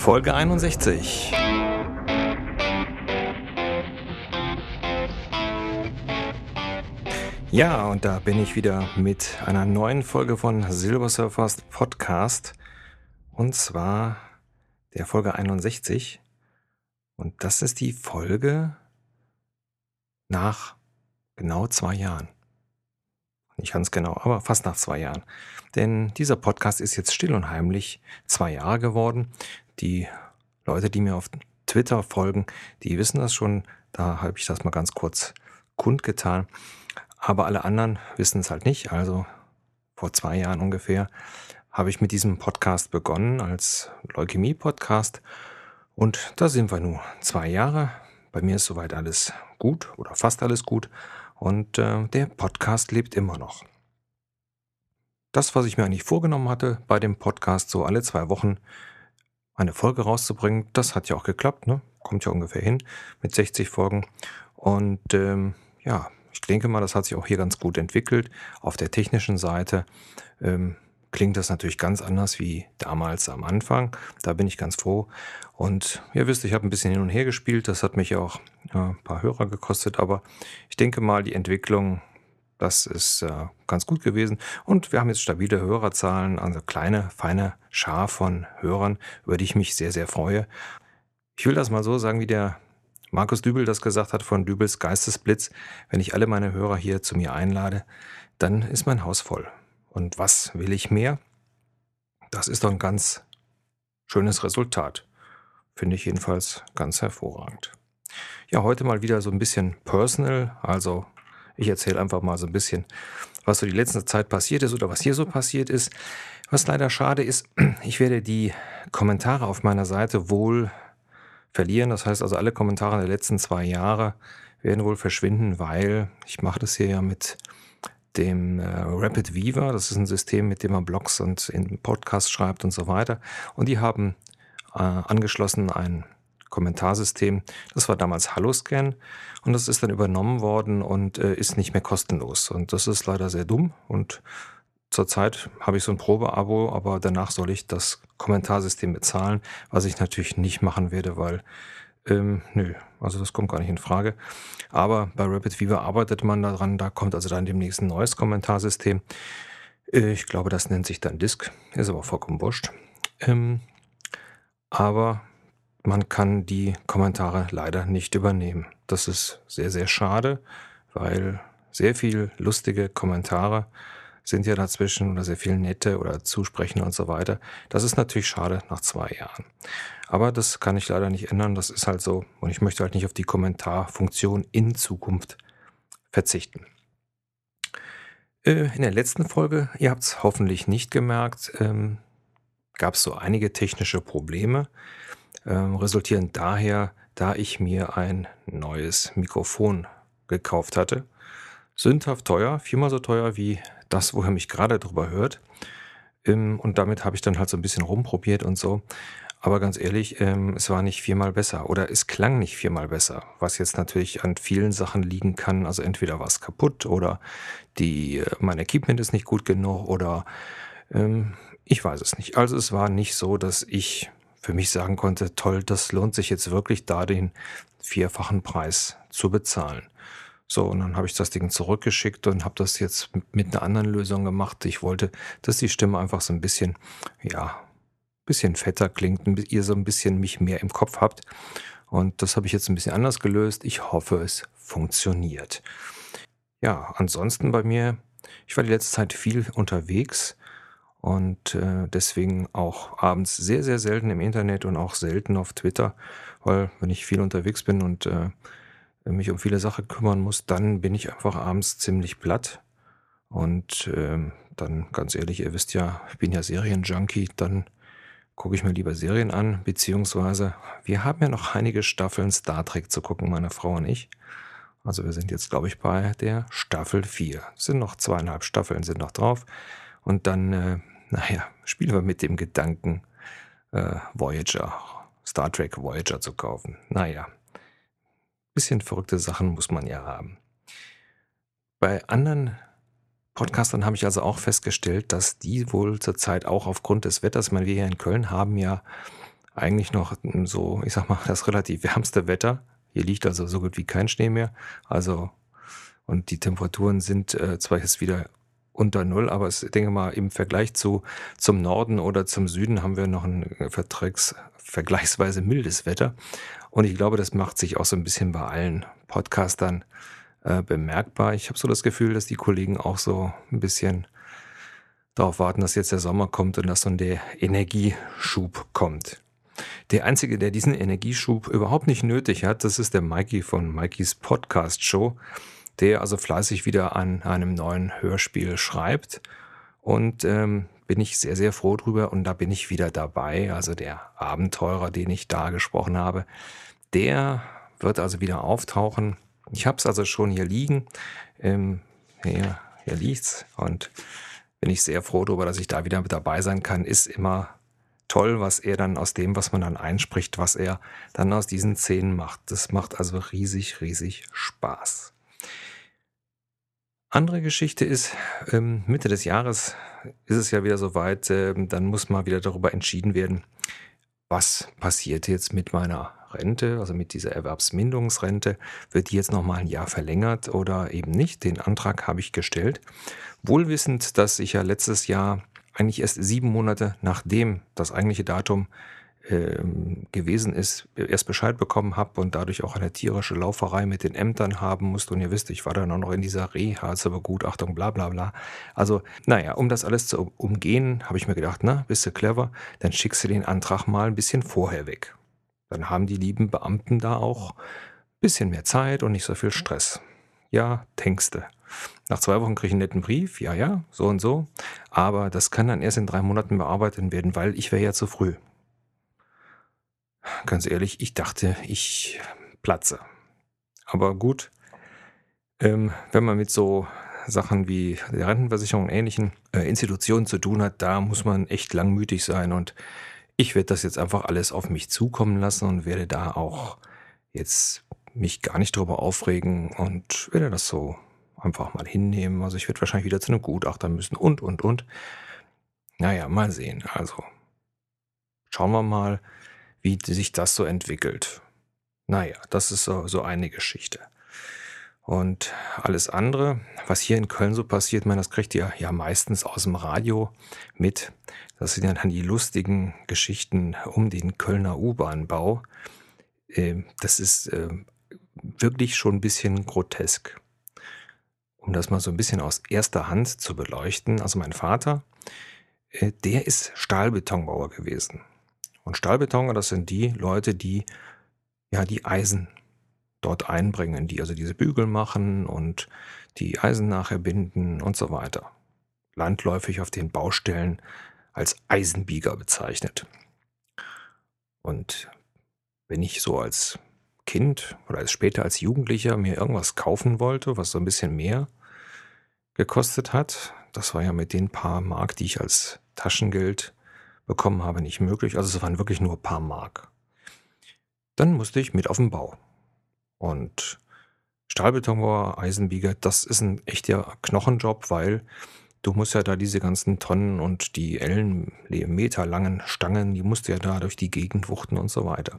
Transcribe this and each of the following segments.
Folge 61. Ja, und da bin ich wieder mit einer neuen Folge von Silver Surfers Podcast. Und zwar der Folge 61. Und das ist die Folge nach genau zwei Jahren. Nicht ganz genau, aber fast nach zwei Jahren. Denn dieser Podcast ist jetzt still und heimlich zwei Jahre geworden. Die Leute, die mir auf Twitter folgen, die wissen das schon. Da habe ich das mal ganz kurz kundgetan. Aber alle anderen wissen es halt nicht. Also vor zwei Jahren ungefähr habe ich mit diesem Podcast begonnen als Leukämie-Podcast. Und da sind wir nun zwei Jahre. Bei mir ist soweit alles gut oder fast alles gut. Und äh, der Podcast lebt immer noch. Das, was ich mir eigentlich vorgenommen hatte, bei dem Podcast so alle zwei Wochen eine Folge rauszubringen, das hat ja auch geklappt. Ne? Kommt ja ungefähr hin mit 60 Folgen. Und ähm, ja, ich denke mal, das hat sich auch hier ganz gut entwickelt. Auf der technischen Seite ähm, klingt das natürlich ganz anders wie damals am Anfang. Da bin ich ganz froh. Und ihr wisst, ich habe ein bisschen hin und her gespielt. Das hat mich auch ja, ein paar Hörer gekostet. Aber ich denke mal, die Entwicklung, das ist äh, ganz gut gewesen. Und wir haben jetzt stabile Hörerzahlen, also kleine, feine Schar von Hörern, über die ich mich sehr, sehr freue. Ich will das mal so sagen, wie der Markus Dübel das gesagt hat von Dübels Geistesblitz, wenn ich alle meine Hörer hier zu mir einlade, dann ist mein Haus voll. Und was will ich mehr? Das ist doch ein ganz schönes Resultat. Finde ich jedenfalls ganz hervorragend. Ja, heute mal wieder so ein bisschen personal. Also ich erzähle einfach mal so ein bisschen, was so die letzte Zeit passiert ist oder was hier so passiert ist. Was leider schade ist, ich werde die Kommentare auf meiner Seite wohl verlieren. Das heißt also, alle Kommentare der letzten zwei Jahre werden wohl verschwinden, weil ich mache das hier ja mit dem äh, Rapid Viva. Das ist ein System, mit dem man Blogs und in Podcasts schreibt und so weiter. Und die haben äh, angeschlossen ein Kommentarsystem. Das war damals HalloScan und das ist dann übernommen worden und äh, ist nicht mehr kostenlos. Und das ist leider sehr dumm und Zurzeit habe ich so ein Probeabo, aber danach soll ich das Kommentarsystem bezahlen, was ich natürlich nicht machen werde, weil ähm, nö, also das kommt gar nicht in Frage. Aber bei Rapid Fever arbeitet man daran, da kommt also dann demnächst ein neues Kommentarsystem. Äh, ich glaube, das nennt sich dann Disk, ist aber vollkommen wurscht. Ähm, aber man kann die Kommentare leider nicht übernehmen. Das ist sehr, sehr schade, weil sehr viel lustige Kommentare sind ja dazwischen oder sehr viel nette oder zusprechen und so weiter. Das ist natürlich schade nach zwei Jahren. Aber das kann ich leider nicht ändern. Das ist halt so. Und ich möchte halt nicht auf die Kommentarfunktion in Zukunft verzichten. Äh, in der letzten Folge, ihr habt es hoffentlich nicht gemerkt, ähm, gab es so einige technische Probleme, ähm, resultierend daher, da ich mir ein neues Mikrofon gekauft hatte. Sündhaft teuer, viermal so teuer wie das, wo er mich gerade drüber hört. Ähm, und damit habe ich dann halt so ein bisschen rumprobiert und so. Aber ganz ehrlich, ähm, es war nicht viermal besser oder es klang nicht viermal besser, was jetzt natürlich an vielen Sachen liegen kann. Also entweder war es kaputt oder die, äh, mein Equipment ist nicht gut genug oder ähm, ich weiß es nicht. Also es war nicht so, dass ich für mich sagen konnte, toll, das lohnt sich jetzt wirklich da den vierfachen Preis zu bezahlen. So, und dann habe ich das Ding zurückgeschickt und habe das jetzt mit einer anderen Lösung gemacht. Ich wollte, dass die Stimme einfach so ein bisschen, ja, bisschen fetter klingt, ihr so ein bisschen mich mehr im Kopf habt. Und das habe ich jetzt ein bisschen anders gelöst. Ich hoffe, es funktioniert. Ja, ansonsten bei mir, ich war die letzte Zeit viel unterwegs und äh, deswegen auch abends sehr, sehr selten im Internet und auch selten auf Twitter, weil wenn ich viel unterwegs bin und äh, mich um viele Sachen kümmern muss, dann bin ich einfach abends ziemlich platt. Und ähm, dann, ganz ehrlich, ihr wisst ja, ich bin ja Serienjunkie, dann gucke ich mir lieber Serien an, beziehungsweise wir haben ja noch einige Staffeln Star Trek zu gucken, meine Frau und ich. Also wir sind jetzt, glaube ich, bei der Staffel 4. Es sind noch zweieinhalb Staffeln, sind noch drauf. Und dann, äh, naja, spielen wir mit dem Gedanken, äh, Voyager, Star Trek Voyager zu kaufen. Naja, bisschen verrückte Sachen muss man ja haben. Bei anderen Podcastern habe ich also auch festgestellt, dass die wohl zurzeit auch aufgrund des Wetters, ich meine, wir hier in Köln haben ja eigentlich noch so, ich sag mal, das relativ wärmste Wetter. Hier liegt also so gut wie kein Schnee mehr. Also, und die Temperaturen sind äh, zwar jetzt wieder unter Null, aber ich denke mal, im Vergleich zu, zum Norden oder zum Süden haben wir noch ein Vertrags, vergleichsweise mildes Wetter. Und ich glaube, das macht sich auch so ein bisschen bei allen Podcastern äh, bemerkbar. Ich habe so das Gefühl, dass die Kollegen auch so ein bisschen darauf warten, dass jetzt der Sommer kommt und dass dann der Energieschub kommt. Der Einzige, der diesen Energieschub überhaupt nicht nötig hat, das ist der Mikey von Mikeys Podcast Show, der also fleißig wieder an einem neuen Hörspiel schreibt. Und ähm, bin ich sehr, sehr froh drüber. Und da bin ich wieder dabei. Also der Abenteurer, den ich da gesprochen habe, der wird also wieder auftauchen. Ich habe es also schon hier liegen. Ähm, hier, hier liegt's. Und bin ich sehr froh darüber, dass ich da wieder mit dabei sein kann. Ist immer toll, was er dann aus dem, was man dann einspricht, was er dann aus diesen Szenen macht. Das macht also riesig, riesig Spaß. Andere Geschichte ist, ähm, Mitte des Jahres ist es ja wieder soweit, äh, dann muss mal wieder darüber entschieden werden, was passiert jetzt mit meiner Rente, also mit dieser Erwerbsminderungsrente, wird die jetzt nochmal ein Jahr verlängert oder eben nicht? Den Antrag habe ich gestellt, wohlwissend, dass ich ja letztes Jahr eigentlich erst sieben Monate nachdem das eigentliche Datum ähm, gewesen ist, erst Bescheid bekommen habe und dadurch auch eine tierische Lauferei mit den Ämtern haben musste. Und ihr wisst, ich war dann auch noch in dieser Reha zur Begutachtung, bla bla bla. Also, naja, um das alles zu umgehen, habe ich mir gedacht, na, bist du clever, dann schickst du den Antrag mal ein bisschen vorher weg. Dann haben die lieben Beamten da auch ein bisschen mehr Zeit und nicht so viel Stress. Ja, Texte. Nach zwei Wochen kriege ich einen netten Brief, ja, ja, so und so. Aber das kann dann erst in drei Monaten bearbeitet werden, weil ich wäre ja zu früh. Ganz ehrlich, ich dachte, ich platze. Aber gut, ähm, wenn man mit so Sachen wie der Rentenversicherung und ähnlichen äh, Institutionen zu tun hat, da muss man echt langmütig sein und ich werde das jetzt einfach alles auf mich zukommen lassen und werde da auch jetzt mich gar nicht drüber aufregen und werde das so einfach mal hinnehmen. Also ich werde wahrscheinlich wieder zu einem Gutachter müssen und, und, und. Naja, mal sehen. Also schauen wir mal, wie sich das so entwickelt. Naja, das ist so, so eine Geschichte. Und alles andere, was hier in Köln so passiert, man, das kriegt ihr ja meistens aus dem Radio mit. Das sind dann die lustigen Geschichten um den Kölner U-Bahn-Bau. Ähm, das ist ähm, wirklich schon ein bisschen grotesk. Um das mal so ein bisschen aus erster Hand zu beleuchten. Also mein Vater, äh, der ist Stahlbetonbauer gewesen. Und Stahlbetoner, das sind die Leute, die ja die Eisen dort einbringen, die also diese Bügel machen und die Eisen nachher binden und so weiter. Landläufig auf den Baustellen als Eisenbieger bezeichnet. Und wenn ich so als Kind oder als später als Jugendlicher mir irgendwas kaufen wollte, was so ein bisschen mehr gekostet hat, das war ja mit den paar Mark, die ich als Taschengeld bekommen habe, nicht möglich. Also es waren wirklich nur ein paar Mark. Dann musste ich mit auf den Bau. Und Stahlbetonbauer, Eisenbieger, das ist ein echter Knochenjob, weil du musst ja da diese ganzen Tonnen und die Ellen, Meter langen Stangen, die musst du ja da durch die Gegend wuchten und so weiter.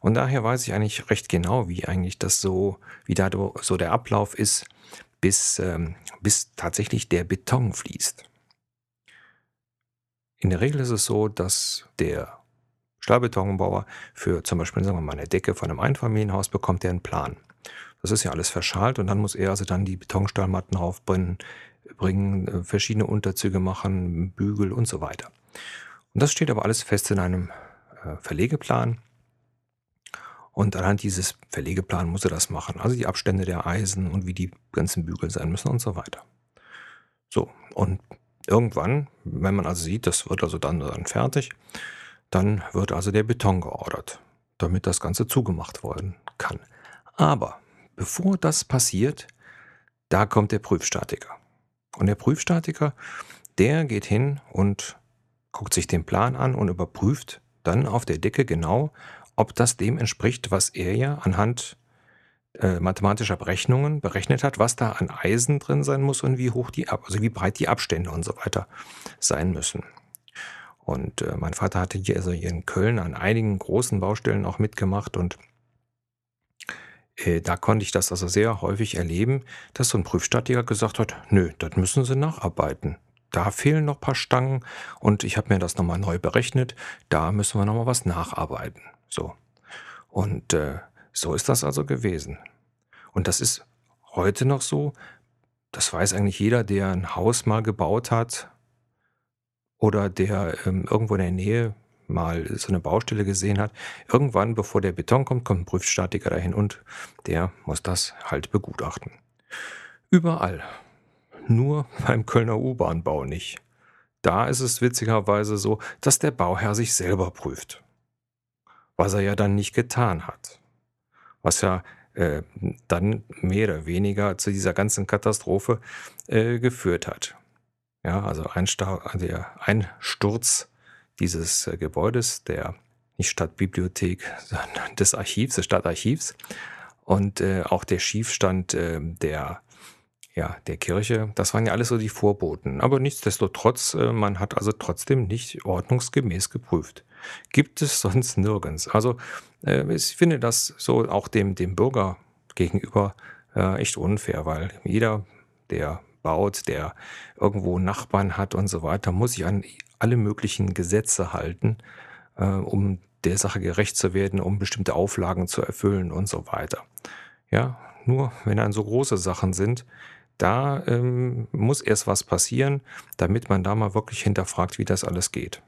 Und daher weiß ich eigentlich recht genau, wie eigentlich das so, wie da so der Ablauf ist, bis, ähm, bis tatsächlich der Beton fließt. In der Regel ist es so, dass der Stahlbetonbauer für zum Beispiel, sagen wir mal, eine Decke von einem Einfamilienhaus bekommt er einen Plan. Das ist ja alles verschalt und dann muss er also dann die Betonstahlmatten aufbringen, bringen, äh, verschiedene Unterzüge machen, Bügel und so weiter. Und das steht aber alles fest in einem äh, Verlegeplan. Und anhand dieses Verlegeplan muss er das machen. Also die Abstände der Eisen und wie die ganzen Bügel sein müssen und so weiter. So, und Irgendwann, wenn man also sieht, das wird also dann, dann fertig, dann wird also der Beton geordert, damit das Ganze zugemacht werden kann. Aber bevor das passiert, da kommt der Prüfstatiker. Und der Prüfstatiker, der geht hin und guckt sich den Plan an und überprüft dann auf der Decke genau, ob das dem entspricht, was er ja anhand äh, mathematischer Berechnungen berechnet hat, was da an Eisen drin sein muss und wie hoch die, also wie breit die Abstände und so weiter sein müssen. Und äh, mein Vater hatte hier, also hier in Köln an einigen großen Baustellen auch mitgemacht und äh, da konnte ich das also sehr häufig erleben, dass so ein Prüfstatiker gesagt hat, nö, das müssen Sie nacharbeiten. Da fehlen noch ein paar Stangen und ich habe mir das nochmal neu berechnet, da müssen wir nochmal was nacharbeiten. So. Und äh, so ist das also gewesen. Und das ist heute noch so. Das weiß eigentlich jeder, der ein Haus mal gebaut hat oder der ähm, irgendwo in der Nähe mal so eine Baustelle gesehen hat. Irgendwann, bevor der Beton kommt, kommt ein Prüfstatiker dahin und der muss das halt begutachten. Überall. Nur beim Kölner U-Bahn-Bau nicht. Da ist es witzigerweise so, dass der Bauherr sich selber prüft. Was er ja dann nicht getan hat. Was ja äh, dann mehr oder weniger zu dieser ganzen Katastrophe äh, geführt hat. Ja, also ein der Einsturz dieses äh, Gebäudes, der nicht Stadtbibliothek, sondern des Archivs, des Stadtarchivs und äh, auch der Schiefstand äh, der ja, der Kirche, das waren ja alles so die Vorboten. Aber nichtsdestotrotz, äh, man hat also trotzdem nicht ordnungsgemäß geprüft. Gibt es sonst nirgends. Also äh, ich finde das so auch dem, dem Bürger gegenüber äh, echt unfair, weil jeder, der baut, der irgendwo Nachbarn hat und so weiter, muss sich an alle möglichen Gesetze halten, äh, um der Sache gerecht zu werden, um bestimmte Auflagen zu erfüllen und so weiter. Ja, nur wenn dann so große Sachen sind, da ähm, muss erst was passieren, damit man da mal wirklich hinterfragt, wie das alles geht.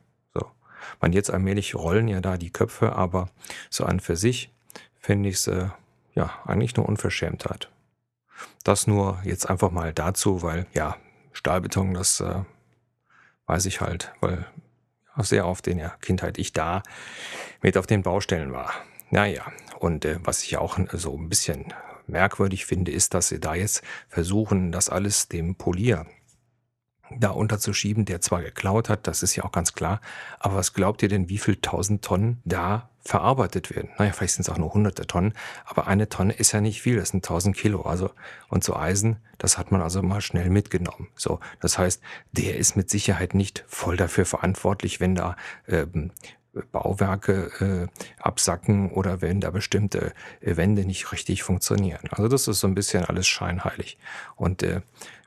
Man jetzt allmählich rollen ja da die Köpfe, aber so an für sich finde ich es äh, ja eigentlich nur Unverschämtheit. Das nur jetzt einfach mal dazu, weil ja, Stahlbeton, das äh, weiß ich halt, weil sehr oft in der Kindheit ich da mit auf den Baustellen war. Naja, und äh, was ich auch so ein bisschen merkwürdig finde, ist, dass sie da jetzt versuchen, das alles dem Polier da unterzuschieben, der zwar geklaut hat, das ist ja auch ganz klar, aber was glaubt ihr denn, wie viel tausend Tonnen da verarbeitet werden? Naja, vielleicht sind es auch nur hunderte Tonnen, aber eine Tonne ist ja nicht viel, das sind tausend Kilo. Also, und so Eisen, das hat man also mal schnell mitgenommen. So, das heißt, der ist mit Sicherheit nicht voll dafür verantwortlich, wenn da ähm, Bauwerke äh, absacken oder wenn da bestimmte äh, Wände nicht richtig funktionieren. Also das ist so ein bisschen alles scheinheilig. Und äh,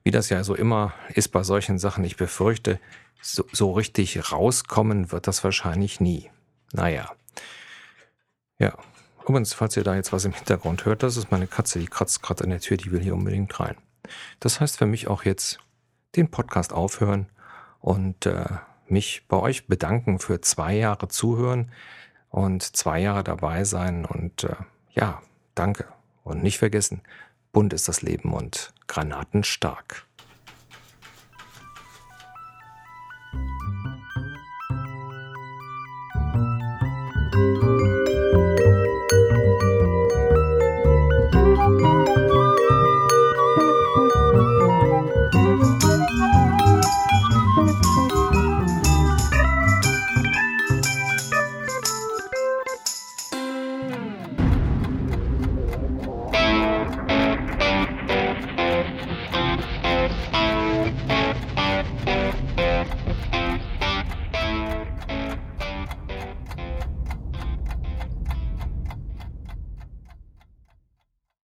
wie das ja so immer ist bei solchen Sachen, ich befürchte, so, so richtig rauskommen wird das wahrscheinlich nie. Naja. Ja. Übrigens, falls ihr da jetzt was im Hintergrund hört, das ist meine Katze, die kratzt gerade an der Tür, die will hier unbedingt rein. Das heißt für mich auch jetzt den Podcast aufhören und äh, mich bei euch bedanken für zwei Jahre Zuhören und zwei Jahre dabei sein. Und äh, ja, danke. Und nicht vergessen, bunt ist das Leben und Granaten stark.